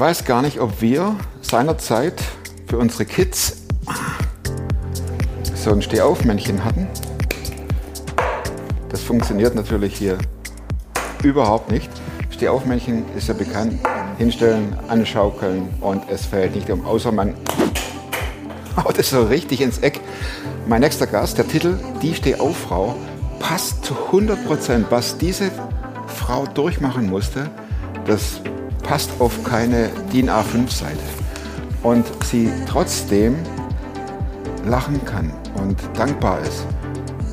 weiß gar nicht, ob wir seinerzeit für unsere Kids so ein Stehaufmännchen hatten. Das funktioniert natürlich hier überhaupt nicht. Stehaufmännchen ist ja bekannt. Hinstellen, anschaukeln und es fällt nicht um, außer man haut es so richtig ins Eck. Mein nächster Gast, der Titel Die Stehauffrau, passt zu 100 Prozent. Was diese Frau durchmachen musste, das passt auf keine DIN A5-Seite. Und sie trotzdem lachen kann und dankbar ist.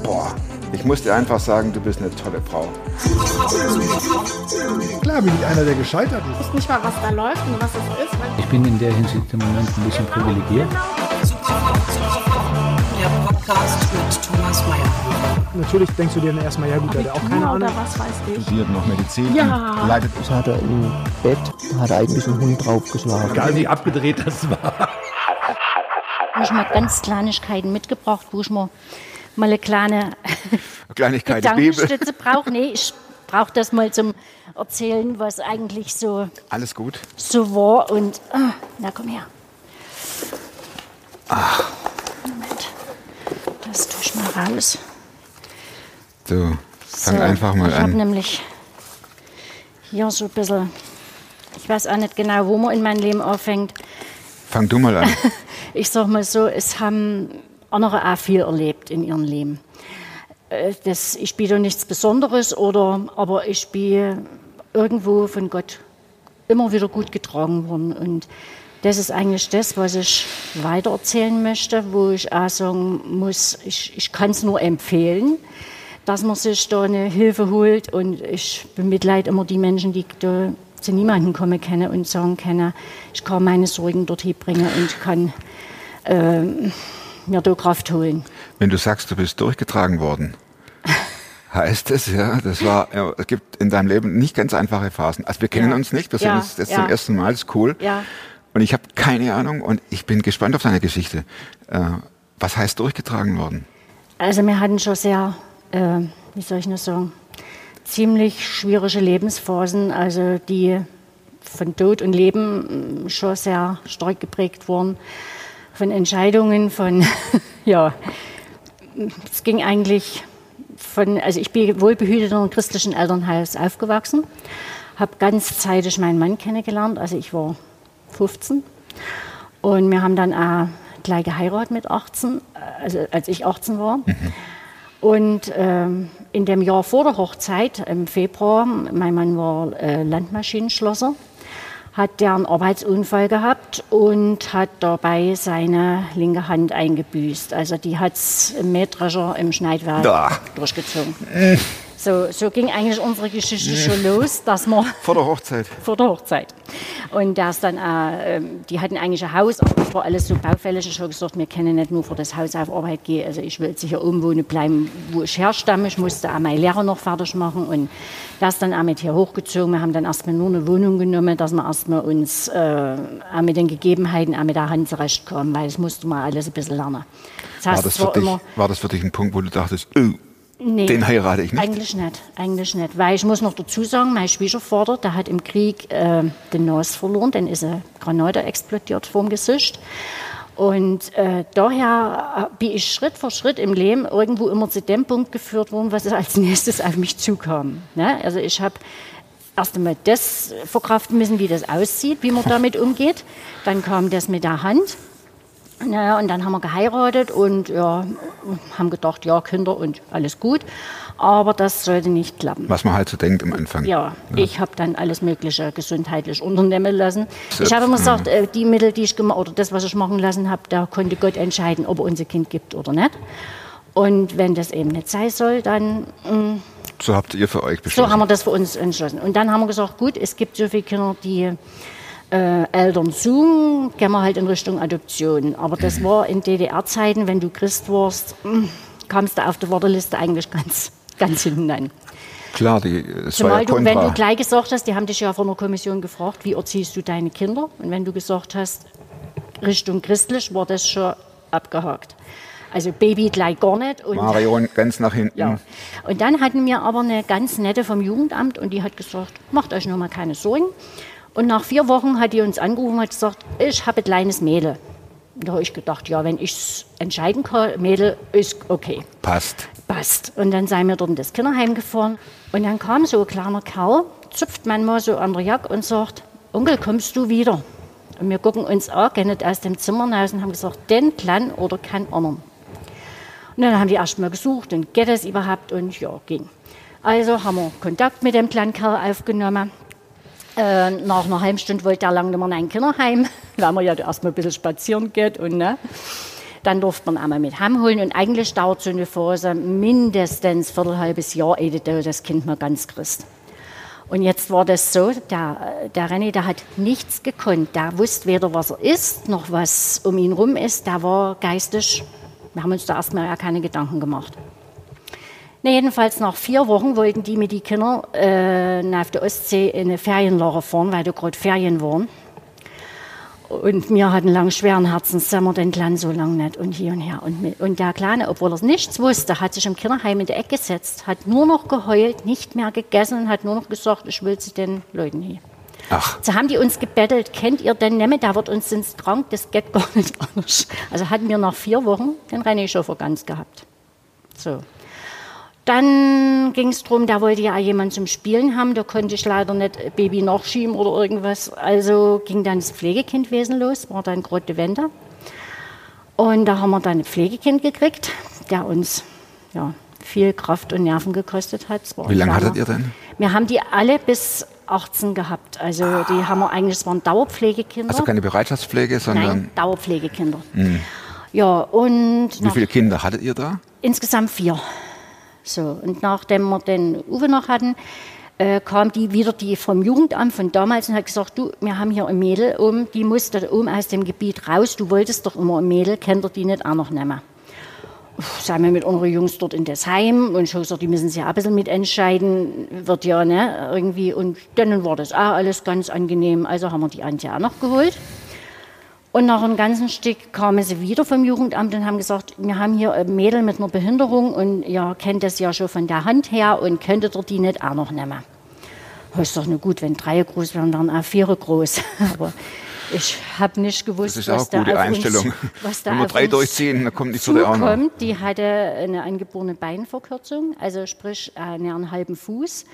Boah, ich muss dir einfach sagen, du bist eine tolle Frau. Klar bin ich einer, der gescheitert ist. Ich weiß nicht mal, was da läuft und was es ist. Ich bin in der Hinsicht im Moment ein bisschen privilegiert. Podcast mit Thomas Mayer. Natürlich denkst du dir dann erstmal, ja gut, der hat auch keine Abitur Ahnung. was weiß ich. Studiert noch Medizin. Ja. Leidet Das hat er im Bett, hat er eigentlich einen Hund draufgeschlagen. Egal wie abgedreht das war. habe ich mal ganz Kleinigkeiten mitgebracht, wo ich mal, mal eine kleine Kleinigkeit. Gedankenstütze brauche. Nee, ich brauche das mal zum Erzählen, was eigentlich so, Alles gut. so war. Und, ah, na komm her. Moment. Das tue ich mal raus. So, fang So, einfach mal ich habe an. nämlich hier so ein bisschen, ich weiß auch nicht genau, wo man in mein Leben anfängt. Fang du mal an. Ich sag mal so, es haben andere auch viel erlebt in ihrem Leben. Äh, Das, ich bin da nichts Besonderes, oder, aber ich bin irgendwo von Gott immer wieder gut getragen worden. Und das ist eigentlich das, was ich weitererzählen möchte, wo ich auch sagen muss, ich, ich kann es nur empfehlen, dass man sich da eine Hilfe holt. Und ich bemitleid immer die Menschen, die da zu niemandem kommen können und sagen können, ich kann meine Sorgen dorthin bringen und kann ähm, mir da Kraft holen. Wenn du sagst, du bist durchgetragen worden, heißt es ja, das war, ja, es gibt in deinem Leben nicht ganz einfache Phasen. Also wir kennen Ja. uns nicht, wir sehen Ja, uns jetzt zum ersten Mal, das ist cool. Ja. Und ich habe keine Ahnung und ich bin gespannt auf deine Geschichte. Äh, was heißt durchgetragen worden? Also wir hatten schon sehr, äh, wie soll ich nur sagen, ziemlich schwierige Lebensphasen, also die von Tod und Leben mm, schon sehr stark geprägt wurden, von Entscheidungen, von, ja, es ging eigentlich von, also ich bin wohlbehütet in einem christlichen Elternhaus aufgewachsen, habe ganz zeitig meinen Mann kennengelernt, also ich war 15 und wir haben dann auch gleich geheiratet mit 18, also als ich 18 war. Und ähm, in dem Jahr vor der Hochzeit, im Februar, mein Mann war äh, Landmaschinenschlosser, hat der einen Arbeitsunfall gehabt und hat dabei seine linke Hand eingebüßt. Also die hat es im Mähdrescher im Schneidwerk Da. durchgezogen. So, so ging eigentlich unsere Geschichte schon los, dass wir Vor der Hochzeit. vor der Hochzeit. Und ist dann, äh, ähm, die hatten eigentlich ein Haus, aber das war alles so baufällig. Ich habe gesagt, wir können nicht nur vor das Haus auf Arbeit gehen. Also ich will sicher irgendwo bleiben, wo ich herstamme. Ich musste auch meine Lehrer noch fertig machen. Und ist dann auch mit hier hochgezogen. Wir haben dann erstmal nur eine Wohnung genommen, dass wir erstmal uns äh, auch mit den Gegebenheiten, auch mit der Hand zurechtkommen, weil das musste man alles ein bisschen lernen. Das War heißt, das, es für war dich, immer, war das für dich ein Punkt, wo du dachtest, oh, Nee, den heirate ich nicht? Eigentlich nicht, eigentlich nicht. Weil ich muss noch dazu sagen, mein Schwiegervater, der hat im Krieg äh, den Nas verloren, dann ist eine Granate explodiert vorm Gesicht. Und äh, daher äh, bin ich Schritt für Schritt im Leben irgendwo immer zu dem Punkt geführt worden, was als nächstes auf mich zukam. Ne? Also ich habe erst einmal das verkraften müssen, wie das aussieht, wie man damit umgeht. Dann kam das mit der Hand. Naja, und dann haben wir geheiratet und ja, haben gedacht, ja, Kinder und alles gut. Aber das sollte nicht klappen. Was man halt so denkt am Anfang. Ja, ich habe dann alles Mögliche gesundheitlich unternehmen lassen. So, Ich habe immer gesagt, äh, die Mittel, die ich gemacht oder das, was ich machen lassen habe, da konnte Gott entscheiden, ob er uns ein Kind gibt oder nicht. Und wenn das eben nicht sein soll, dann mm, So habt ihr für euch so beschlossen. haben wir das für uns entschlossen. Und dann haben wir gesagt, gut, es gibt so viele Kinder, die äh, Eltern suchen, gehen wir halt in Richtung Adoption. Aber das war in DDR-Zeiten, wenn du Christ warst, mm, kamst du auf der Warteliste eigentlich ganz, ganz hinten an. Klar, die, es war Zumal ja du, wenn du gleich gesagt hast, die haben dich ja von der Kommission gefragt, wie erziehst du deine Kinder? Und wenn du gesagt hast, Richtung christlich, war das schon abgehakt. Also Baby gleich gar nicht. Und Marion ganz nach hinten. ja. Und dann hatten wir aber eine ganz nette vom Jugendamt und die hat gesagt, macht euch nur mal keine Sorgen. Und nach vier Wochen hat die uns angerufen und hat gesagt, ich habe ein kleines Mädel. Da habe ich gedacht, ja, wenn ich es entscheiden kann, Mädel ist okay Passt. passt. Und dann seien wir dort in das Kinderheim gefahren. Und dann kam so ein kleiner Kerl, zupft man mal so an der Jacke und sagt, Onkel, kommst du wieder? Und wir gucken uns an, gehen nicht aus dem Zimmer raus und haben gesagt, den Kleinen oder keinen anderen. Und dann haben die erst mal gesucht und geht es überhaupt und ja, ging. Also haben wir Kontakt mit dem kleinen Kerl aufgenommen. Äh, nach einer halben Stunde wollte er lang nicht mehr in ein Kinderheim, weil man ja erst mal ein bisschen spazieren geht und ne. Dann durfte man einmal mit heimholen und eigentlich dauert so eine Phase mindestens ein viertelhalbes Jahr, ehe das Kind mal ganz kriegst. Und jetzt war das so, der, der René, der hat nichts gekonnt. Der wusste weder, was er ist, noch was um ihn rum ist. Der war geistig, wir haben uns da erstmal ja keine Gedanken gemacht. Na, jedenfalls nach vier Wochen wollten die mit den Kindern äh, auf der Ostsee in eine Ferienlager fahren, weil da gerade Ferien waren. Und wir hatten lang schweren Herzens, sind wir den Kleinen so lange nicht und hier und her. Und, mit, und der Kleine, obwohl er nichts wusste, hat sich im Kinderheim in der Ecke gesetzt, hat nur noch geheult, nicht mehr gegessen und hat nur noch gesagt, ich will zu den Leuten hier. Ach, So haben die uns gebettelt, kennt ihr den mehr, der wird uns ins krank, das geht gar nicht anders. Also hatten wir nach vier Wochen den René Schoffer ganz gehabt. So. Dann ging es darum, da wollte ja jemand zum Spielen haben, da konnte ich leider nicht Baby nachschieben oder irgendwas. Also ging dann das Pflegekindwesen los, war dann die Wende. Und da haben wir dann ein Pflegekind gekriegt, der uns ja, viel Kraft und Nerven gekostet hat. Wie lange hattet ihr denn? wir haben die alle bis 18 gehabt. Also die haben wir eigentlich, es waren Dauerpflegekinder. Also keine Bereitschaftspflege, sondern Nein, Dauerpflegekinder. Ja, und wie viele Kinder hattet ihr da? insgesamt vier. So, und nachdem wir den Uwe noch hatten, äh, kam die wieder die vom Jugendamt von damals und hat gesagt, du, wir haben hier ein Mädel um, die muss da oben aus dem Gebiet raus, du wolltest doch immer ein Mädel, kennt ihr die nicht auch noch nehmen? Uff, Sind wir mit unseren Jungs dort in das Heim und schon gesagt, die müssen sich auch ein bisschen mitentscheiden, wird ja, ne, irgendwie. Und dann war das auch alles ganz angenehm. Also haben wir die Antje auch noch geholt. Und nach einem ganzen Stück kamen sie wieder vom Jugendamt und haben gesagt, wir haben hier ein Mädel mit einer Behinderung und ihr kennt das ja schon von der Hand her und könntet ihr die nicht auch noch nehmen? Oh, ist doch nur gut, wenn drei groß wären, dann auch vier groß. Aber ich habe nicht gewusst, Das ist auch was eine da gute Einstellung. Uns, Wenn wir drei durchziehen, dann kommt nicht so der zukommt. Die hatte eine angeborene Beinverkürzung, also sprich äh, einen halben Fuß.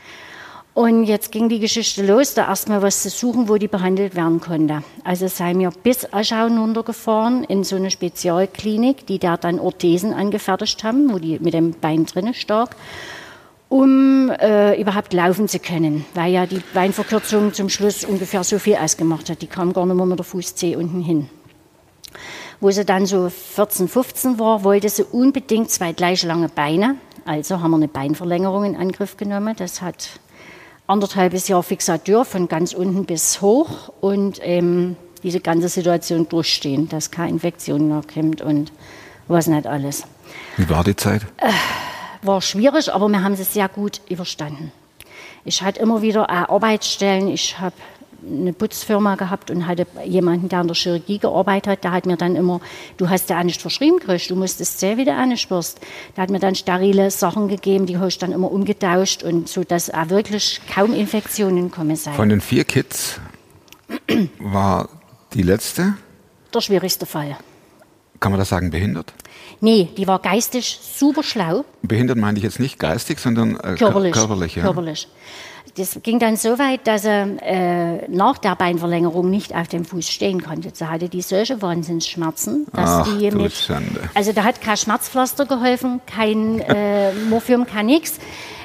Und jetzt ging die Geschichte los, da erstmal was zu suchen, wo die behandelt werden konnte. Also seien wir bis Aschau runtergefahren in so eine Spezialklinik, die da dann Orthesen angefertigt haben, wo die mit dem Bein drinne stark, um äh, überhaupt laufen zu können, weil ja die Beinverkürzung zum Schluss ungefähr so viel ausgemacht hat. Die kam gar nicht mehr mit der Fußzehe unten hin. Wo sie dann so 14, 15 war, wollte sie unbedingt zwei gleich lange Beine. Also haben wir eine Beinverlängerung in Angriff genommen. Das hat anderthalbes Jahr Fixatur von ganz unten bis hoch und ähm, diese ganze Situation durchstehen, dass keine Infektion mehr kommt und was nicht alles. Wie war die Zeit? War schwierig, aber wir haben es sehr gut überstanden. Ich hatte immer wieder Arbeitsstellen. Ich habe eine Putzfirma gehabt und hatte jemanden, der in der Chirurgie gearbeitet hat. Der hat mir dann immer, du hast ja nicht verschrieben gekriegt, du musstest sehen, wie du auch nicht wirst. Der hat mir dann sterile Sachen gegeben, die habe ich dann immer umgetauscht und so, dass auch wirklich kaum Infektionen kommen sein. Von den vier Kids war die letzte, der schwierigste Fall. kann man das sagen, behindert? Nee, die war geistig super schlau. Behindert meine ich jetzt nicht geistig, sondern äh, Körperlich. körperlich ja. körperlich. Das ging dann so weit, dass er äh, nach der Beinverlängerung nicht auf dem Fuß stehen konnte. Sie hatte die solche Wahnsinnsschmerzen, dass Ach, die mit. Schande. Also da hat kein Schmerzpflaster geholfen, kein äh, Morphium, kein nix.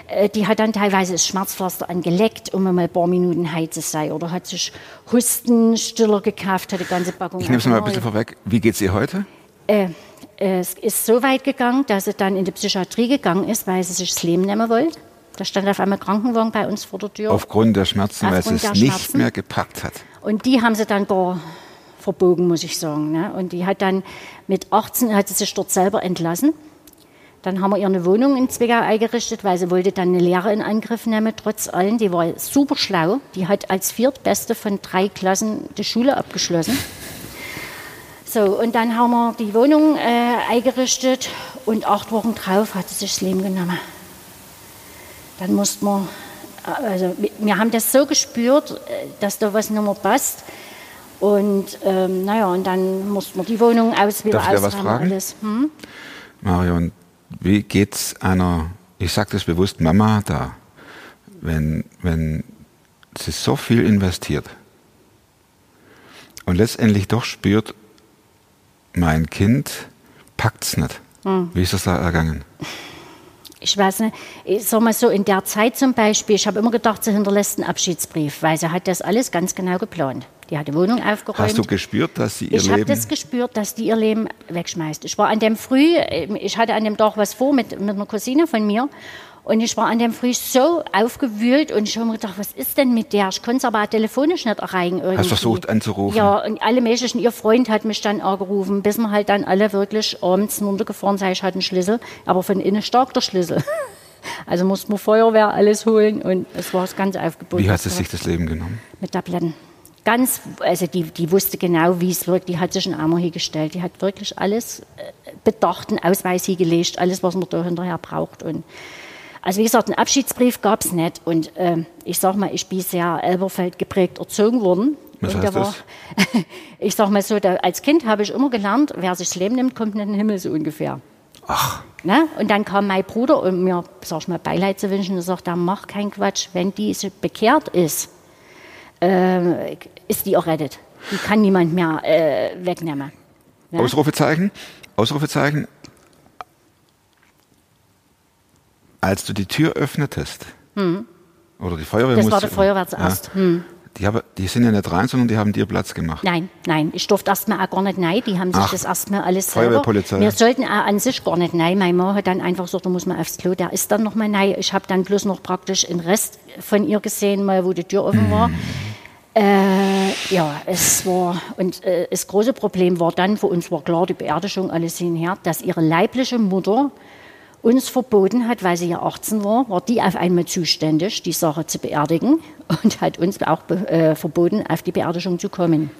Äh, Die hat dann teilweise das Schmerzpflaster angeleckt, um mal ein paar Minuten heil zu sein. Oder hat sich Hustenstiller gekauft, hat die ganze Packung. Ich nehme es mal ein bisschen vorweg. Wie geht's ihr heute? Äh, es ist so weit gegangen, dass sie dann in die Psychiatrie gegangen ist, weil sie sich das Leben nehmen wollte. Da stand auf einmal Krankenwagen bei uns vor der Tür. Aufgrund der Schmerzen, weil Aufgrund es es der nicht mehr gepackt hat. Und die haben sie dann gar verbogen, muss ich sagen. Ne? Und die hat dann mit 18 hat sie sich dort selber entlassen. Dann haben wir ihr eine Wohnung in Zwickau eingerichtet, weil sie wollte dann eine Lehre in Angriff nehmen, trotz allem. Die war super schlau. Die hat als Viertbeste von drei Klassen die Schule abgeschlossen. So, und dann haben wir die Wohnung äh, eingerichtet und acht Wochen drauf hat sie sich das Leben genommen. Dann mussten wir Also wir- haben das so gespürt, äh, dass da was nicht mehr passt. Und ähm, naja, und dann mussten wir die Wohnung aus wieder Darf ich was fragen? alles. Hm? Marion, wie geht's einer, ich sage das bewusst, Mama da, wenn, wenn sie so viel investiert und letztendlich doch spürt, mein Kind packt's nicht. Hm. Wie ist das da ergangen? Ich weiß nicht, ich sag mal so, in der Zeit zum Beispiel, ich habe immer gedacht, sie hinterlässt einen Abschiedsbrief, weil sie hat das alles ganz genau geplant. Die hat die Wohnung aufgeräumt. Hast du gespürt, dass sie ihr Ich habe Leben... das gespürt, dass die ihr Leben wegschmeißt. Ich war an dem Früh, ähm, ich hatte an dem Tag was vor mit, mit einer Cousine von mir. Und ich war an dem Früh so aufgewühlt und ich habe mir gedacht, was ist denn mit der? Ich konnte es aber telefonisch nicht erreichen. Irgendwie. versucht anzurufen? Ja, und alle möglichen. Ihr Freund hat mich dann angerufen, bis wir halt dann alle wirklich abends runtergefahren sind. Ich hatte einen Schlüssel, aber von innen stark der Schlüssel. Also mussten wir Feuerwehr alles holen und es war das ganze Aufgebot. Wie hat was sie sich das Leben genommen? mit Tabletten. Ganz, also die, die wusste genau, wie es wirkt. Die hat sich einen Armer hingestellt. Die hat wirklich alles äh, bedacht, einen Ausweis hingelegt, alles, was man da hinterher braucht. Und also wie gesagt, einen Abschiedsbrief gab es nicht. Und ähm, ich sag mal, ich bin sehr Elberfeld geprägt erzogen worden. Was und heißt da war, ich sag mal so, da, als Kind habe ich immer gelernt, wer sich das Leben nimmt, kommt in den Himmel so ungefähr. Ach, Ne? Und dann kam mein Bruder, um mir, sag ich mal, Beileid zu wünschen und sagt, mach keinen Quatsch, wenn die so bekehrt ist, äh, ist die errettet. Die kann niemand mehr äh, wegnehmen. Ja? Ausrufezeichen, Ausrufezeichen. Als du die Tür öffnetest, oder die Feuerwehr Hm. Das war der Feuerwehr zuerst. Hm. Die, haben, die sind ja nicht rein, sondern die haben dir Platz gemacht. Nein, nein, ich durfte erstmal auch gar nicht rein. Die haben sich Ach, das erstmal alles selber. Feuerwehrpolizei. Wir sollten auch an sich gar nicht rein. Mein Mann hat dann einfach gesagt, da muss man aufs Klo. Der ist dann noch mal rein. Ich habe dann bloß noch praktisch den Rest von ihr gesehen, mal wo die Tür offen war. Äh, ja, es war, und äh, das große Problem war dann, für uns war klar, die Beerdigung, alles hinher, dass ihre leibliche Mutter uns verboten hat, weil sie ja 18 war, war die auf einmal zuständig, die Sache zu beerdigen und hat uns auch äh, verboten, auf die Beerdigung zu kommen.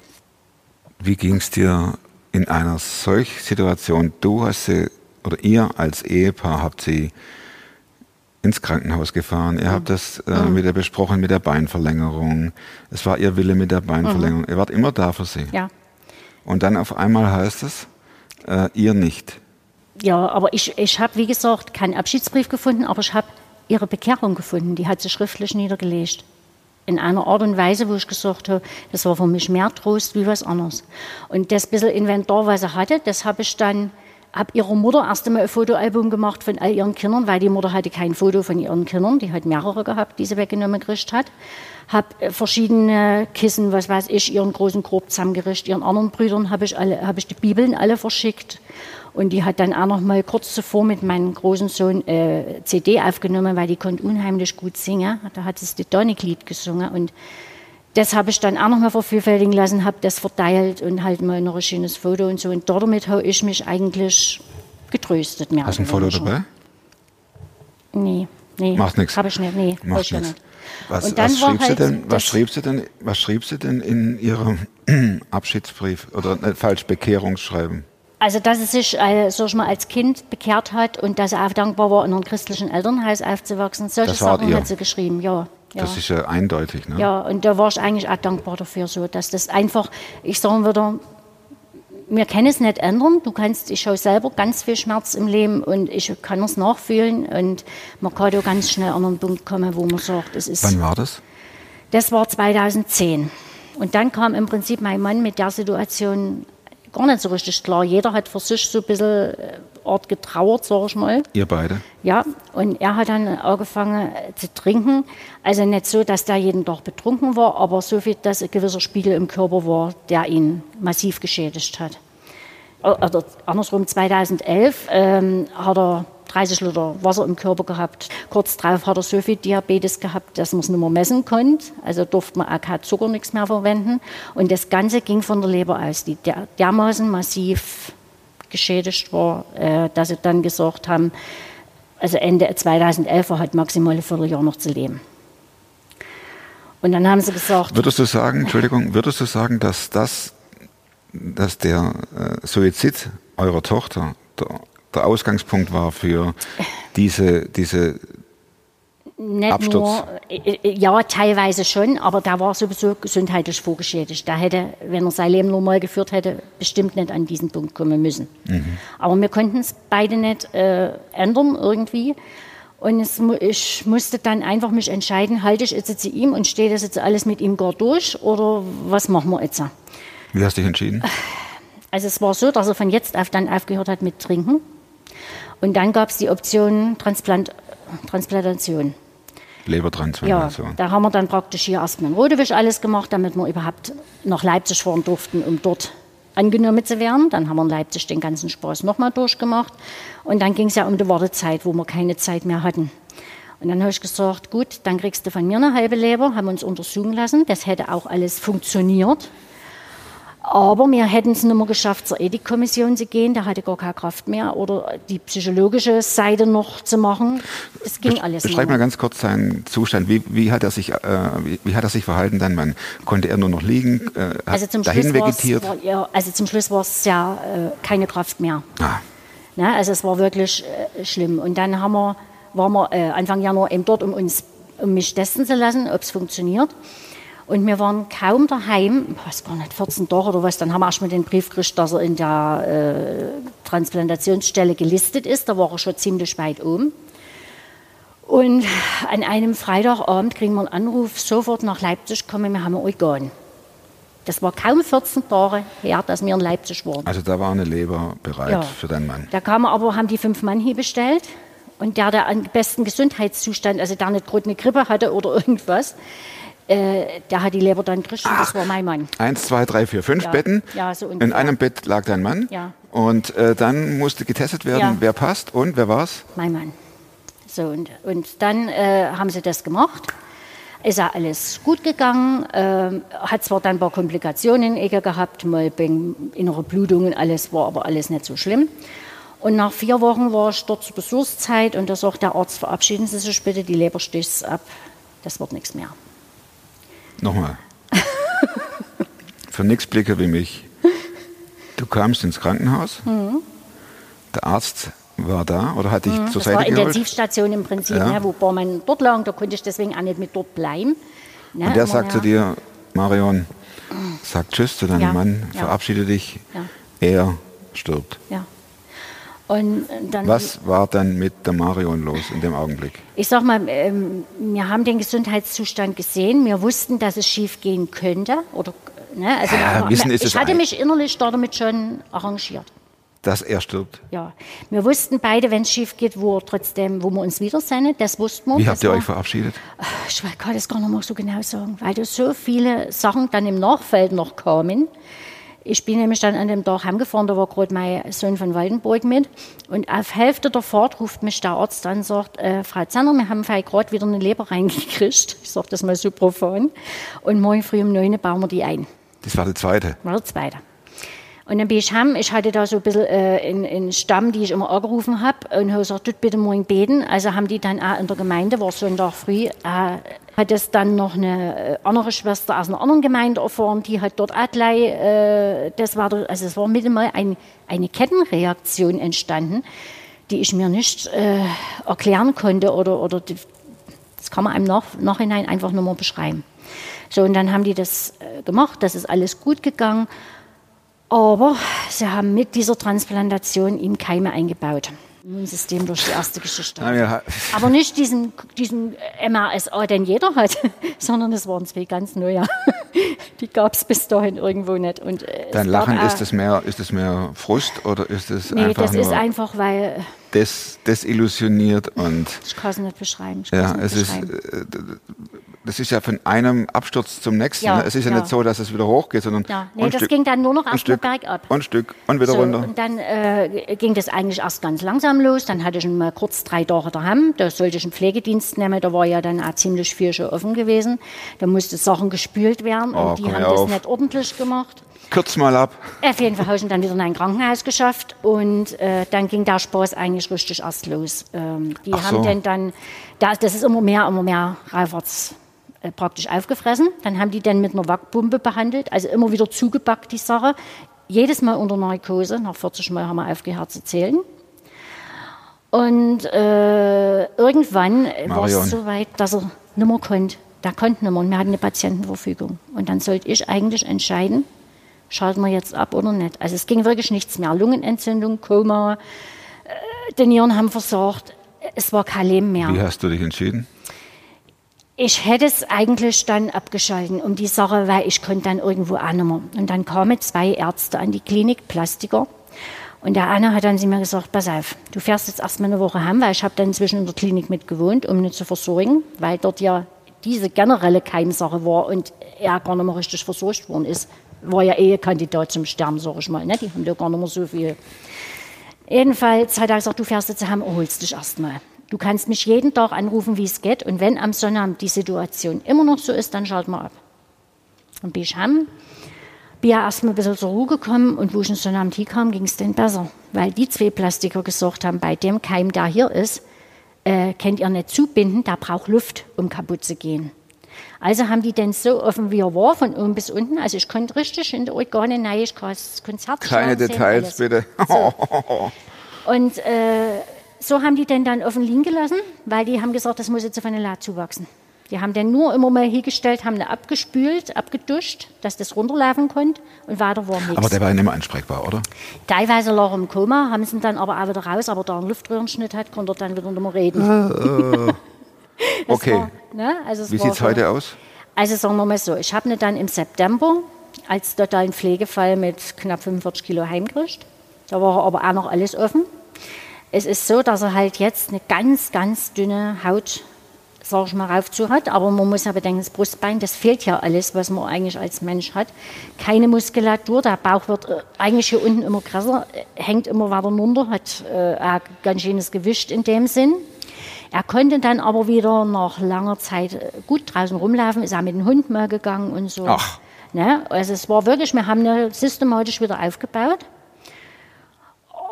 Wie ging es dir in einer solchen Situation? Du hast sie, oder ihr als Ehepaar habt sie ins Krankenhaus gefahren. Mhm. Ihr habt das äh, mit ihr besprochen, mit der Beinverlängerung. Es war ihr Wille mit der Beinverlängerung. Ihr wart immer da für sie. Mhm. Ja. Und dann auf einmal heißt es, äh, ihr nicht. Ja, aber ich, ich habe, wie gesagt, keinen Abschiedsbrief gefunden, aber ich habe ihre Bekehrung gefunden. Die hat sie schriftlich niedergelegt. In einer Art und Weise, wo ich gesagt habe, das war für mich mehr Trost wie was anderes. Und das bisschen Inventar, was sie hatte, das habe ich dann, habe ihrer Mutter erst einmal ein Fotoalbum gemacht von all ihren Kindern, weil die Mutter hatte kein Foto von ihren Kindern, die hat mehrere gehabt, die sie weggenommen gekriegt hat. Habe äh, verschiedene Kissen, was weiß ich, ihren großen Korb zusammengerichtet. Ihren anderen Brüdern habe ich, alle- habe ich die Bibeln alle verschickt. Und die hat dann auch noch mal kurz zuvor mit meinem großen Sohn äh, CD aufgenommen, weil die konnte unheimlich gut singen. Da hat sie das Titanic-Lied gesungen. Und das habe ich dann auch noch mal vervielfältigen lassen, habe das verteilt und halt mal noch ein schönes Foto und so. Und damit habe ich mich eigentlich getröstet. Mehr Hast du ein Foto weniger. dabei? Nee, nee. Macht nichts. Habe ich nicht, nee. Macht nichts. nicht. Was, was, war schrieb sie halt denn, was das- schrieb sie denn? Was schrieb sie denn in ihrem Abschiedsbrief oder nicht, falsch Bekehrungsschreiben? Also, dass sie sich äh, sag ich mal, als Kind bekehrt hat und dass sie auch dankbar war, in einem christlichen Elternhaus aufzuwachsen. Solche Das Sachen ihr? hat sie geschrieben, ja. ja. Das ist ja eindeutig. Ne? Ja, und da war ich eigentlich auch dankbar dafür, so, dass das einfach, ich sagen würde, wir können es nicht ändern. Du kannst, ich habe selber ganz viel Schmerz im Leben und ich kann es nachfühlen und man kann da ganz schnell an einen Punkt kommen, wo man sagt, es ist. Wann war das? Das war 2010. Und dann kam im Prinzip mein Mann mit der Situation gar nicht so richtig klar. Jeder hat für sich so ein bisschen äh, Art getrauert, sag ich mal. Ihr beide? Ja, und er hat dann angefangen äh, zu trinken. Also nicht so, dass der jeden Tag betrunken war, aber so viel, dass ein gewisser Spiegel im Körper war, der ihn massiv geschädigt hat. O- Oder andersrum, 2011 ähm, hat er 30 Liter Wasser im Körper gehabt. Kurz darauf hat er so viel Diabetes gehabt, dass man es nicht mehr messen konnte. Also durfte man auch kein Zucker nichts mehr verwenden. Und das Ganze ging von der Leber aus, die der, dermaßen massiv geschädigt war, äh, dass sie dann gesagt haben, also Ende 2011 er hat maximal ein Vierteljahr noch zu leben. Und dann haben sie gesagt, Würdest du sagen, Entschuldigung, würdest du sagen, dass das, dass der äh, Suizid eurer Tochter der, der Ausgangspunkt war für diese, diese Nicht Absturz. nur, äh, äh, ja, teilweise schon, aber der war sowieso gesundheitlich vorgeschädigt. Der hätte, wenn er sein Leben normal geführt hätte, bestimmt nicht an diesen Punkt kommen müssen. Aber wir konnten es beide nicht äh, ändern irgendwie. Und es, ich musste dann einfach mich entscheiden, halte ich jetzt zu ihm und stehe das jetzt alles mit ihm gar durch oder was machen wir jetzt? Wie hast du dich entschieden? Also es war so, dass er von jetzt auf dann aufgehört hat mit Trinken. Und dann gab es die Option Transplant Transplantation. Ja, Lebertransplantation. da haben wir dann praktisch hier erstmal in Rodewisch alles gemacht, damit wir überhaupt nach Leipzig fahren durften, um dort angenommen zu werden. Dann haben wir in Leipzig den ganzen Spaß nochmal durchgemacht. Und dann ging es ja um die Wartezeit, wo wir keine Zeit mehr hatten. Und dann habe ich gesagt, gut, dann kriegst du von mir eine halbe Leber, haben uns untersuchen lassen. Das hätte auch alles funktioniert. Aber wir hätten es nicht mehr geschafft, zur Ethikkommission zu gehen. Der hatte gar keine Kraft mehr. Oder die psychologische Seite noch zu machen. Das ging alles nicht Beschreib mal ganz kurz seinen Zustand. Wie, wie, hat er sich, äh, wie, wie hat er sich verhalten, dein Mann? Konnte er nur noch liegen? Äh, Also zum dahin vegetiert? war, ja, also zum Schluss war es ja äh, keine Kraft mehr. Ah, Ne? Also es war wirklich äh, schlimm. Und dann haben wir, waren wir äh, Anfang Januar eben dort, um uns um mich testen zu lassen, ob es funktioniert. Und wir waren kaum daheim, ich weiß gar nicht, 14 Tage oder was, dann haben wir erst mal den Brief gekriegt, dass er in der äh, Transplantationsstelle gelistet ist. Da war er schon ziemlich weit oben. Und an einem Freitagabend kriegen wir einen Anruf, sofort nach Leipzig kommen, wir haben ein Organ. Das war kaum 14 Tage her, dass wir in Leipzig waren. also da war eine Leber bereit Ja. für deinen Mann. Da kamen aber, haben die fünf Mann hier bestellt und der, der am besten Gesundheitszustand, also der nicht gerade eine Grippe hatte oder irgendwas, äh, der hat die Leber dann gekriegt und das war mein Mann. Eins, zwei, drei, vier, fünf Ja. Betten. Ja, so In ungefähr. einem Bett lag dein Mann. Ja. Und äh, dann musste getestet werden, Ja. wer passt und wer war's? Mein Mann. So, und, und dann äh, haben sie das gemacht. Ist ja alles gut gegangen. Ähm, hat zwar dann ein paar Komplikationen eher gehabt, mal wegen innere Blutungen, alles war aber alles nicht so schlimm. Und nach vier Wochen war ich dort zur Besuchszeit und da sagt der Arzt, verabschieden Sie sich bitte, die Leber sticht ab, das wird nichts mehr. Nochmal. Für nix Blicke wie mich. Du kamst ins Krankenhaus. Der Arzt war da oder hat dich zur Mhm. Das war Seite geholt. Intensivstation im Prinzip, Ja. ne, wobei man dort lag, da konnte ich deswegen auch nicht mit dort bleiben. Ne, Und der sagt zu ja. dir, Marion, sag Tschüss zu deinem Ja. Mann, verabschiede dich. Er stirbt. Ja. Was war dann mit der Marion los in dem Augenblick? Ich sag mal, ähm, wir haben den Gesundheitszustand gesehen. Wir wussten, dass es schief gehen könnte. Oder, ne, also Ja, wissen ist ich es hatte ein- mich innerlich damit schon arrangiert. Dass er stirbt. Ja. Wir wussten beide, wenn es schief geht, wo, trotzdem, wo wir uns wiedersehen. Das wussten wir. Wie habt ihr war- euch verabschiedet? Ich weiß- kann das gar nicht mal so genau sagen, weil da so viele Sachen dann im Nachfeld noch kamen. Ich bin nämlich dann an dem Tag heimgefahren, da war gerade mein Sohn von Waldenburg mit. Und auf Hälfte der Fahrt ruft mich der Arzt an und sagt, äh, Frau Zanner, wir haben gerade wieder eine Leber reingekriegt. Ich sage das mal so profan. Und morgen früh um 9 Uhr bauen wir die ein. Das war der zweite. War der zweite. Und dann bin ich heim. Ich hatte da so ein bisschen äh, einen, einen Stamm, die ich immer angerufen habe und habe gesagt, tut bitte morgen beten. Also haben die dann auch in der Gemeinde, war Sonntag früh, äh, hat das dann noch eine äh, andere Schwester aus einer anderen Gemeinde erfahren, die hat dort auch gleich, äh, das war, also es war mit mal ein, eine Kettenreaktion entstanden, die ich mir nicht äh, erklären konnte oder, oder die, das kann man einem nach, Nachhinein einfach nur mal beschreiben. So, und dann haben die das äh, gemacht, das ist alles gut gegangen. Aber sie haben mit dieser Transplantation ihm Keime eingebaut. Immunsystem durch die erste Geschichte. Ah, ja. Aber nicht diesen, diesen MRSA, den jeder hat, sondern es waren zwei ganz neue. Die gab es bis dahin irgendwo nicht. Und, äh, es Dein Lachen, ist es mehr, ist es mehr Frust oder ist es Nee, einfach das ist nur einfach, weil des, desillusioniert und ich kann es nicht beschreiben. Ja, es nicht ist, äh, das ist ja von einem Absturz zum nächsten. Ja, ne? Es ist ja, ja. nicht so, dass es wieder hochgeht, sondern Ja, nee, das Stück, ging dann nur noch ein erst mal Stück bergab. und ein Stück und wieder So, runter. und dann äh, ging das eigentlich erst ganz langsam los. Dann hatte ich mal kurz drei Tage daheim. Da sollte ich einen Pflegedienst nehmen. Da war ja dann auch ziemlich viel schon offen gewesen. Da musste Sachen gespült werden Oh, und die haben das nicht ordentlich gemacht. Kürz mal ab. Auf jeden Fall habe ich ihn dann wieder in ein Krankenhaus geschafft und äh, dann ging der Spaß eigentlich richtig erst los. Ähm, die Ach haben so. dann dann, da, das ist immer mehr, immer mehr Raufarts äh, praktisch aufgefressen. Dann haben die dann mit einer Wackpumpe behandelt, also immer wieder zugebackt die Sache. Jedes Mal unter Narkose, nach 40 Mal haben wir aufgehört zu zählen. Und äh, irgendwann war es so weit, dass er nicht mehr konnte. Der konnte nicht mehr und wir hatten eine Patientenverfügung. Und dann sollte ich eigentlich entscheiden, schalten wir jetzt ab oder nicht. Also es ging wirklich nichts mehr. Lungenentzündung, Koma, äh, die Nieren haben versagt. Es war kein Leben mehr. Wie hast du dich entschieden? Ich hätte es eigentlich dann abgeschalten um die Sache, weil ich konnte dann irgendwo nicht mehr. Und dann kamen zwei Ärzte an die Klinik, Plastiker. Und der eine hat dann zu mir gesagt, pass auf, du fährst jetzt erstmal eine Woche heim, weil ich habe dann inzwischen in der Klinik mit gewohnt, um ihn zu versorgen, weil dort ja diese generelle Keimsache war und er gar nicht mehr richtig versorgt worden ist. War ja eh Kandidat zum Sterben, sag ich mal. Ne? Die haben da gar nicht mehr so viel. Jedenfalls hat er gesagt, du fährst jetzt heim, erholst dich erstmal. Du kannst mich jeden Tag anrufen, wie es geht. Und wenn am Sonnabend die Situation immer noch so ist, dann schalten wir ab. Und bin ich heim, bin ja erstmal ein bisschen zur Ruhe gekommen und wo ich am Sonnabend hinkam, ging es dann besser. Weil die zwei Plastiker gesagt haben, bei dem Keim, der hier ist, äh, könnt ihr nicht zubinden, der braucht Luft, um kaputt zu gehen. Also haben die den so offen, wie er war, von oben bis unten. Also ich konnte richtig in die Organe rein, ich konnte das Konzert Keine sehen, Details, alles. bitte. Und äh, so haben die den dann offen liegen gelassen, weil die haben gesagt, das muss jetzt auf eine Lade zuwachsen. Die haben den nur immer mal hingestellt, haben abgespült, abgeduscht, dass das runterlaufen konnte und weiter war nichts. Aber der war ja nicht mehr ansprechbar, oder? Teilweise lag er im Koma, haben sie ihn dann aber auch wieder raus, aber da er einen Luftröhrenschnitt hat, konnte er dann wieder nicht mehr reden. Das Okay. War, ne? also Wie sieht es heute aus? Also sagen wir mal so, ich habe ihn dann im September als totalen Pflegefall mit knapp 45 Kilo heimgekriegt. Da war aber auch noch alles offen. Es ist so, dass er halt jetzt eine ganz, ganz dünne Haut, sag ich mal, rauf zu hat. Aber man muss ja bedenken, das Brustbein, das fehlt ja alles, was man eigentlich als Mensch hat. Keine Muskulatur, der Bauch wird äh, eigentlich hier unten immer größer, äh, hängt immer weiter runter, hat äh, auch ganz schönes Gewicht in dem Sinn. Er konnte dann aber wieder nach langer Zeit äh, gut draußen rumlaufen, ist auch mit dem Hund mal gegangen und so. Ach. Ne? Also es war wirklich, wir haben ihn systematisch wieder aufgebaut.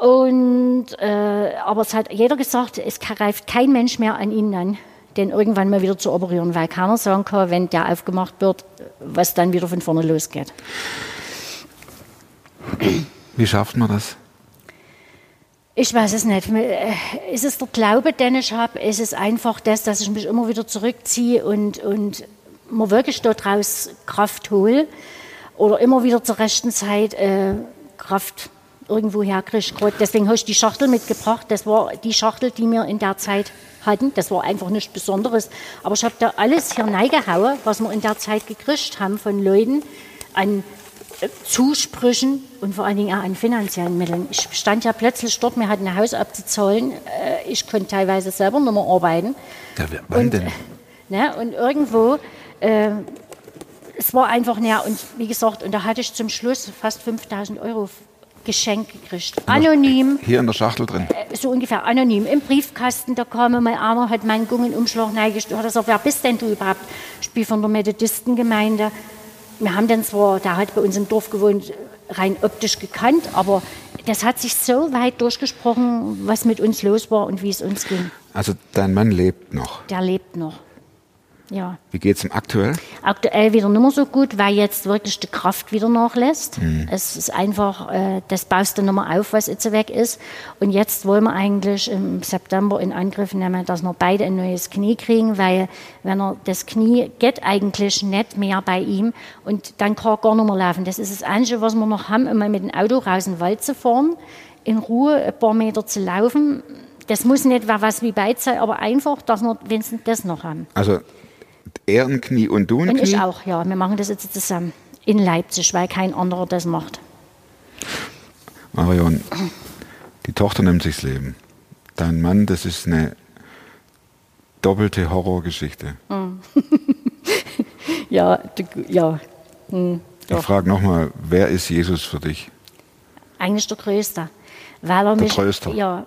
Und, äh, aber es hat jeder gesagt, es greift kein Mensch mehr an ihn an, den irgendwann mal wieder zu operieren, weil keiner sagen kann, wenn der aufgemacht wird, was dann wieder von vorne losgeht. Wie schafft man das? Ich weiß es nicht. Äh, Ist es der Glaube, den ich habe? Ist es einfach das, dass ich mich immer wieder zurückziehe und, und mir wirklich daraus Kraft hole? Oder immer wieder zur rechten Zeit äh, Kraft irgendwo herkriege? Deswegen habe ich die Schachtel mitgebracht. Das war die Schachtel, die wir in der Zeit hatten. Das war einfach nichts Besonderes. Aber ich habe da alles hier reingehauen, was wir in der Zeit gekriegt haben von Leuten an Zusprüchen und vor allen Dingen auch an finanziellen Mitteln. Ich stand ja plötzlich dort, mir hat ein Haus abzuzahlen. Äh, Ich konnte teilweise selber nicht mehr arbeiten. Ja, wer- wann Und, denn? Ne, und irgendwo, äh, es war einfach näher. Und wie gesagt, und da hatte ich zum Schluss fast 5000 Euro geschenkt gekriegt. Anonym, Hier in der Schachtel drin. äh, so ungefähr anonym. Im Briefkasten, da kam mal einer, hat meinen Gungenumschlag neigestellt, hat gesagt, wer bist denn du überhaupt? Ich bin von der Methodistengemeinde. Wir haben den zwar, der hat bei uns im Dorf gewohnt, rein optisch gekannt, aber das hat sich so weit durchgesprochen, was mit uns los war und wie es uns ging. Also dein Mann lebt noch. Der lebt noch. Ja. Wie geht's ihm aktuell? Aktuell wieder nicht mehr so gut, weil jetzt wirklich die Kraft wieder nachlässt. Es ist einfach, äh, das baust du nicht mehr auf, was jetzt weg ist. Und jetzt wollen wir eigentlich im September in Angriff nehmen, dass wir beide ein neues Knie kriegen, weil wenn er das Knie geht eigentlich nicht mehr bei ihm und dann kann er gar nicht mehr laufen. Das ist das Einzige, was wir noch haben, immer mit dem Auto raus in den Wald zu fahren, in Ruhe ein paar Meter zu laufen. Das muss nicht was wie Beiz sein, aber einfach, dass wir wenigstens das noch haben. Also er ein Knie und du ein Und Knie? ich auch, ja. Wir machen das jetzt zusammen in Leipzig, weil kein anderer das macht. Marion, die Tochter nimmt sich das Leben. Dein Mann, das ist eine doppelte Horrorgeschichte. Ja, ja. Hm, Ich frage nochmal, wer ist Jesus für dich? Eigentlich der Größte. Weil er Der mich, Tröster. Ja,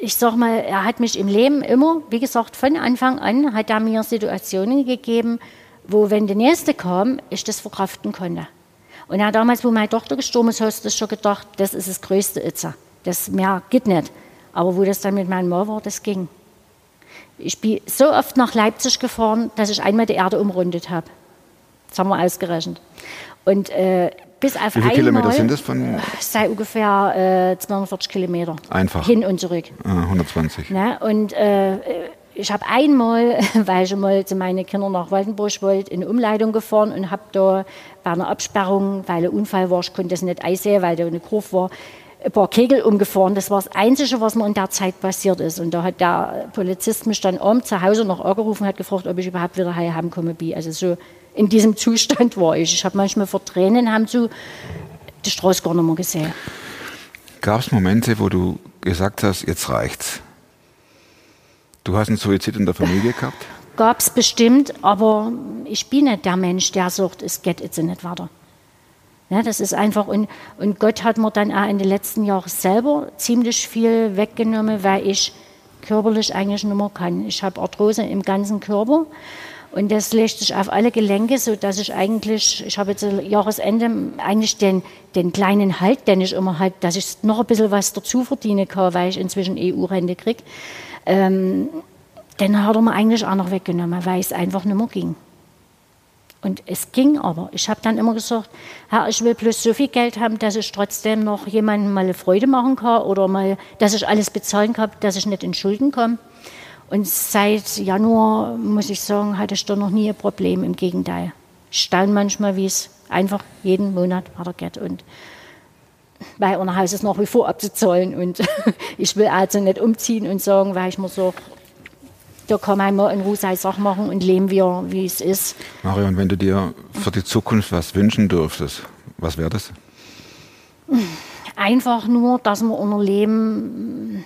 ich sag mal, er hat mich im Leben immer, wie gesagt, von Anfang an hat er mir Situationen gegeben, wo, wenn der Nächste kam, ich das verkraften konnte. Und ja, damals, wo meine Tochter gestorben ist, hast du schon gedacht, das ist das größte Itzer. Das mehr geht nicht. Aber wo das dann mit meinem Mann war, das ging. Ich bin so oft nach Leipzig gefahren, dass ich einmal die Erde umrundet habe. Das haben wir ausgerechnet. Und äh, bis auf Wie viele Kilometer sind das von Es sei ungefähr äh, 240 Kilometer. Einfach. Hin und zurück. ah, 120? Ne? Und äh, ich habe einmal, weil ich mal zu meinen Kindern nach Waldenburg wollte, in eine Umleitung gefahren und habe da bei einer Absperrung, weil ein Unfall war, ich konnte das nicht einsehen, weil da eine Kurve war, ein paar Kegel umgefahren. Das war das Einzige, was mir in der Zeit passiert ist. Und da hat der Polizist mich dann abends zu Hause noch angerufen und hat gefragt, ob ich überhaupt wieder heim komme. bin. Also so in diesem Zustand war ich. Ich habe manchmal vor Tränen haben zu die Straße gar nicht mehr gesehen. Gab es Momente, wo du gesagt hast, jetzt reicht's? Du hast einen Suizid in der Familie gehabt? Gab es bestimmt, aber ich bin nicht der Mensch, der sagt, es geht jetzt nicht weiter. Ja, das ist einfach, und, und Gott hat mir dann auch in den letzten Jahren selber ziemlich viel weggenommen, weil ich körperlich eigentlich nicht mehr kann. Ich habe Arthrose im ganzen Körper und das legt sich auf alle Gelenke, sodass ich eigentlich, ich habe jetzt Jahresende eigentlich den, den kleinen Halt, den ich immer halt, dass ich noch ein bisschen was dazu verdienen kann, weil ich inzwischen EU-Rente kriege, ähm, den hat er mir eigentlich auch noch weggenommen, weil es einfach nicht mehr ging. Und es ging aber. Ich habe dann immer gesagt, Herr, ich will bloß so viel Geld haben, dass ich trotzdem noch jemandem mal eine Freude machen kann oder mal, dass ich alles bezahlen kann, dass ich nicht in Schulden komme. Und seit Januar, muss ich sagen, hatte ich da noch nie ein Problem. Im Gegenteil. Ich staune manchmal, wie es einfach jeden Monat weitergeht. Und weil unser Haus ist nach wie vor abzuzahlen. Und ich will also nicht umziehen und sagen, weil ich mir so, da kann man mal in Ruhe seine Sachen machen und leben wir, wie es ist. Marion, wenn du dir für die Zukunft was wünschen dürftest, was wäre das? Einfach nur, dass wir unser Leben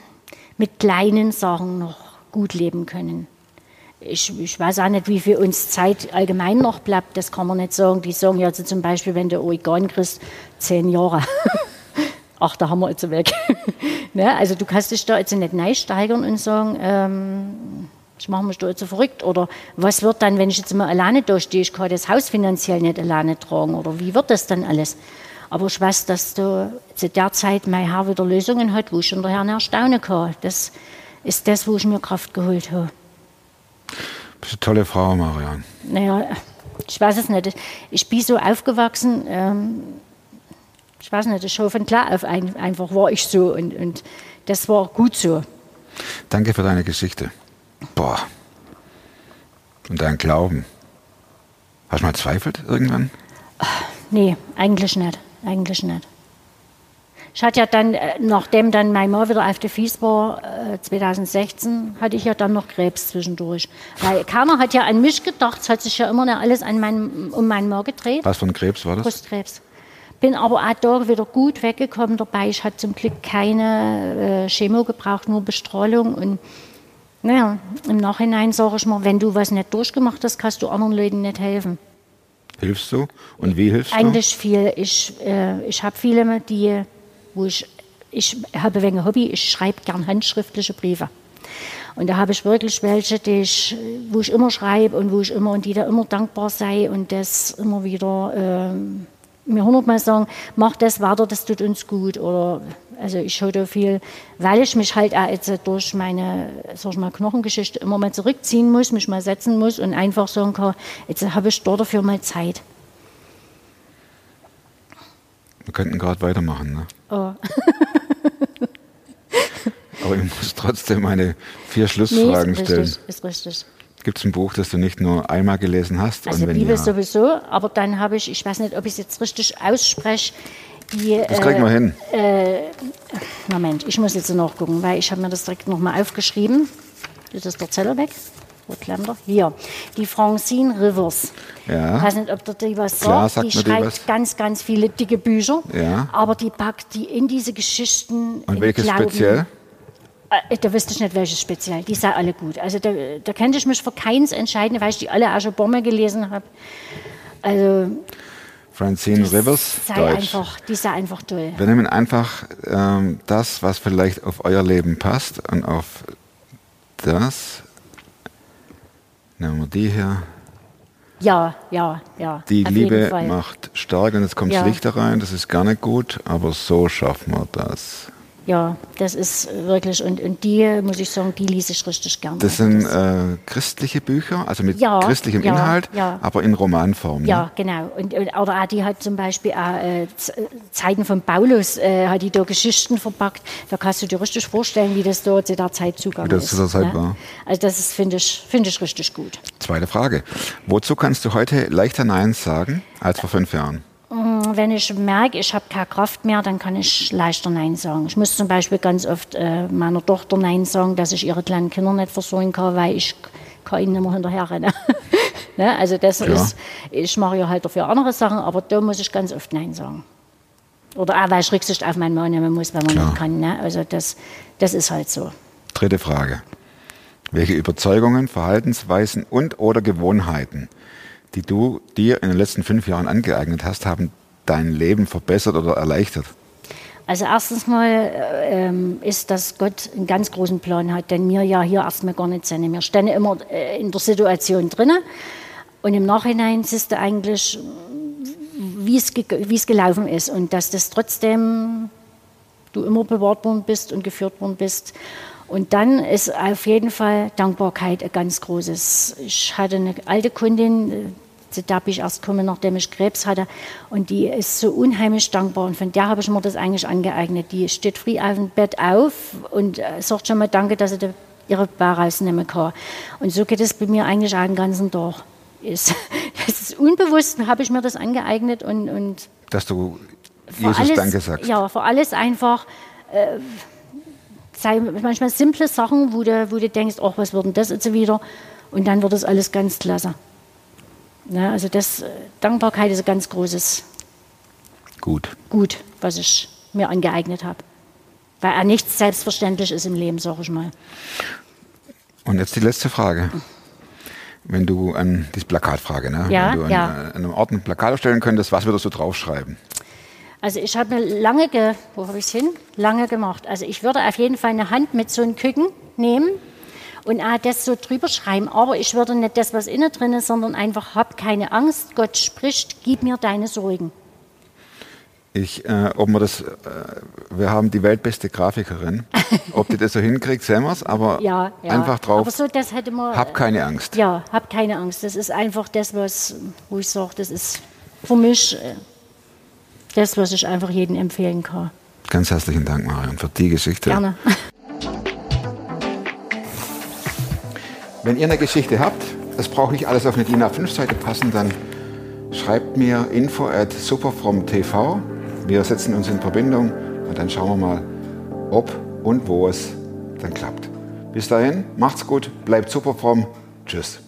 mit kleinen Sachen noch gut leben können. Ich, ich weiß auch nicht, wie viel uns Zeit allgemein noch bleibt, das kann man nicht sagen. Die sagen ja also zum Beispiel, wenn du Oregon kriegst, zehn Jahre. Ach, da haben wir jetzt weg. ne? Also du kannst dich da jetzt nicht neu steigern und sagen, ähm, ich mache mich da jetzt so verrückt. Oder was wird dann, wenn ich jetzt mal alleine da stehe, ich kann das Haus finanziell nicht alleine tragen. Oder wie wird das dann alles? Aber ich weiß, dass du zu der Zeit mein Herr wieder Lösungen hat, wo ich hinterher erstaunen kann. Das ist das, wo ich mir Kraft geholt habe. Du bist eine tolle Frau, Marion. Naja, ich weiß es nicht. Ich bin so aufgewachsen, ähm, ich weiß nicht, schon von klar auf ein, einfach war ich so und, und das war gut so. Danke für deine Geschichte. Boah. Und dein Glauben. Hast du mal zweifelt irgendwann? Nee, eigentlich nicht. Eigentlich nicht. Ich hatte ja dann, äh, nachdem dann mein Mann wieder auf der Fies war, äh, 2016, hatte ich ja dann noch Krebs zwischendurch. Weil keiner hat ja an mich gedacht, es hat sich ja immer noch alles an meinen, um meinen Mann gedreht. Was für ein Krebs war das? Brustkrebs. Bin aber auch da wieder gut weggekommen dabei. Ich hatte zum Glück keine äh, Chemo gebraucht, nur Bestrahlung. Und naja, im Nachhinein sage ich mal, wenn du was nicht durchgemacht hast, kannst du anderen Leuten nicht helfen. Hilfst du? Und wie hilfst Eigentlich viel. Ich, äh, ich habe viele, die, wo ich, ich habe wenig Hobby, ich schreibe gern handschriftliche Briefe. Und da habe ich wirklich welche, die ich, wo ich immer schreibe und wo ich immer und die da immer dankbar sei und das immer wieder ähm, mir hundertmal sagen, mach das weiter, das tut uns gut. Oder also ich höre viel, weil ich mich halt auch jetzt durch meine sag ich mal, Knochengeschichte immer mal zurückziehen muss, mich mal setzen muss und einfach sagen kann, jetzt habe ich dort dafür mal Zeit. Wir könnten gerade weitermachen, ne? Oh. Aber ich muss trotzdem meine vier Nee, Schlussfragen ist stellen. richtig, ist richtig. Gibt es ein Buch, das du nicht nur einmal gelesen hast? Also Bibel ja, sowieso, aber dann habe ich, ich weiß nicht, ob ich es jetzt richtig ausspreche, die, das kriegen wir äh, hin. Moment, ich muss jetzt nachgucken, weil ich habe mir das direkt nochmal aufgeschrieben. Das ist der Zettel weg. Wo klemmt er? Hier. Die Francine Rivers. Ja. Ich weiß nicht, ob der die was Klar, sagt. Die schreibt was. ganz, ganz viele dicke Bücher. Ja. Aber die packt die in diese Geschichten. Und welches Glauben. speziell? Äh, Da wüsste ich nicht, welches speziell. Die sind alle gut. Also da, da könnte ich mich für keins entscheiden, weil ich die alle auch schon Bombe gelesen habe. Also Francine Rivers, sei Deutsch. einfach, die sei einfach toll. Wir nehmen einfach ähm, das, was vielleicht auf euer Leben passt und auf das. Nehmen wir die hier. Ja, ja, ja. Die Liebe macht stark und jetzt kommt Ja. das Licht da rein. Das ist gar nicht gut, aber so schaffen wir das. Ja, das ist wirklich, und, und die, muss ich sagen, die lese ich richtig gerne. Das sind äh, christliche Bücher, also mit Ja, christlichem ja, Inhalt, ja. aber in Romanform. ne? Ja, genau. Und, und, oder auch die hat zum Beispiel auch, äh, Zeiten von Paulus, äh, hat die da Geschichten verpackt. Da kannst du dir richtig vorstellen, wie das da zu der Zeit zugegangen Wie das ist. zu der Zeit ne? war. Also das ist, finde ich, finde ich richtig gut. Zweite Frage. Wozu kannst du heute leichter Nein sagen als vor fünf Jahren? Wenn ich merke, ich habe keine Kraft mehr, dann kann ich leichter Nein sagen. Ich muss zum Beispiel ganz oft äh, meiner Tochter Nein sagen, dass ich ihre kleinen Kinder nicht versorgen kann, weil ich kann ihnen nicht mehr hinterher rennen. ne? Also das Ja. ist, ich mache ja halt dafür andere Sachen, aber da muss ich ganz oft Nein sagen. Oder auch, weil ich Rücksicht auf meinen Mann nehmen muss, wenn man Klar. nicht kann. Ne? Also das, das ist halt so. Dritte Frage. Welche Überzeugungen, Verhaltensweisen und oder Gewohnheiten, die du dir in den letzten fünf Jahren angeeignet hast, haben dein Leben verbessert oder erleichtert? Also erstens mal äh, ähm, ist, dass Gott einen ganz großen Plan hat, denn wir ja hier erstmal gar nicht sind. Wir stehen immer äh, in der Situation drinne und im Nachhinein siehst du eigentlich, wie es, wie es gelaufen ist und dass das trotzdem du immer bewahrt worden bist und geführt worden bist. Und dann ist auf jeden Fall Dankbarkeit ein ganz großes. Ich hatte eine alte Kundin, äh, zu der bin ich erst gekommen, nachdem ich Krebs hatte. Und die ist so unheimlich dankbar. Und von der habe ich mir das eigentlich angeeignet. Die steht früh auf dem Bett auf und äh, sagt schon mal Danke, dass sie ihre Bär rausnehmen kann. Und so geht es bei mir eigentlich auch den ganzen Tag. Ist, das ist unbewusst, habe ich mir das angeeignet und, und Dass du Jesus alles, Danke sagst. Ja, vor alles einfach. Äh, sei manchmal simple Sachen, wo du, wo du denkst, ach, was wird denn das jetzt wieder? Und dann wird das alles ganz klasse. Ja, also das, äh, Dankbarkeit ist ein ganz großes Gut. Gut, was ich mir angeeignet habe. Weil auch nichts selbstverständlich ist im Leben, sage ich mal. Und jetzt die letzte Frage. Wenn du an die Plakatfrage, ne? Ja, Wenn du an, ja. an einem Ort ein Plakat aufstellen könntest, was würdest du draufschreiben? Also ich habe mir lange, ge wo habe ich hin? Lange gemacht. Also ich würde auf jeden Fall eine Hand mit so einem Küken nehmen und auch das so drüber schreiben. Aber ich würde nicht das, was innen drin ist, sondern einfach, hab keine Angst, Gott spricht, gib mir deine Sorgen. Ich, äh, ob wir das, äh, wir haben die weltbeste Grafikerin. Ob die das so hinkriegt, sehen wir's, aber Ja, ja. einfach drauf. Aber so, das hätte man. Hab keine Angst. Ja, hab keine Angst. Das ist einfach das, was, wo ich sage, das ist für mich äh, das, was ich einfach jedem empfehlen kann. Ganz herzlichen Dank, Marion, für die Geschichte. Gerne. Wenn ihr eine Geschichte habt, das braucht nicht alles auf eine DIN A5-Seite passen, dann schreibt mir info at superfromtv. Wir setzen uns in Verbindung und dann schauen wir mal, ob und wo es dann klappt. Bis dahin, macht's gut, bleibt superfromm. Tschüss.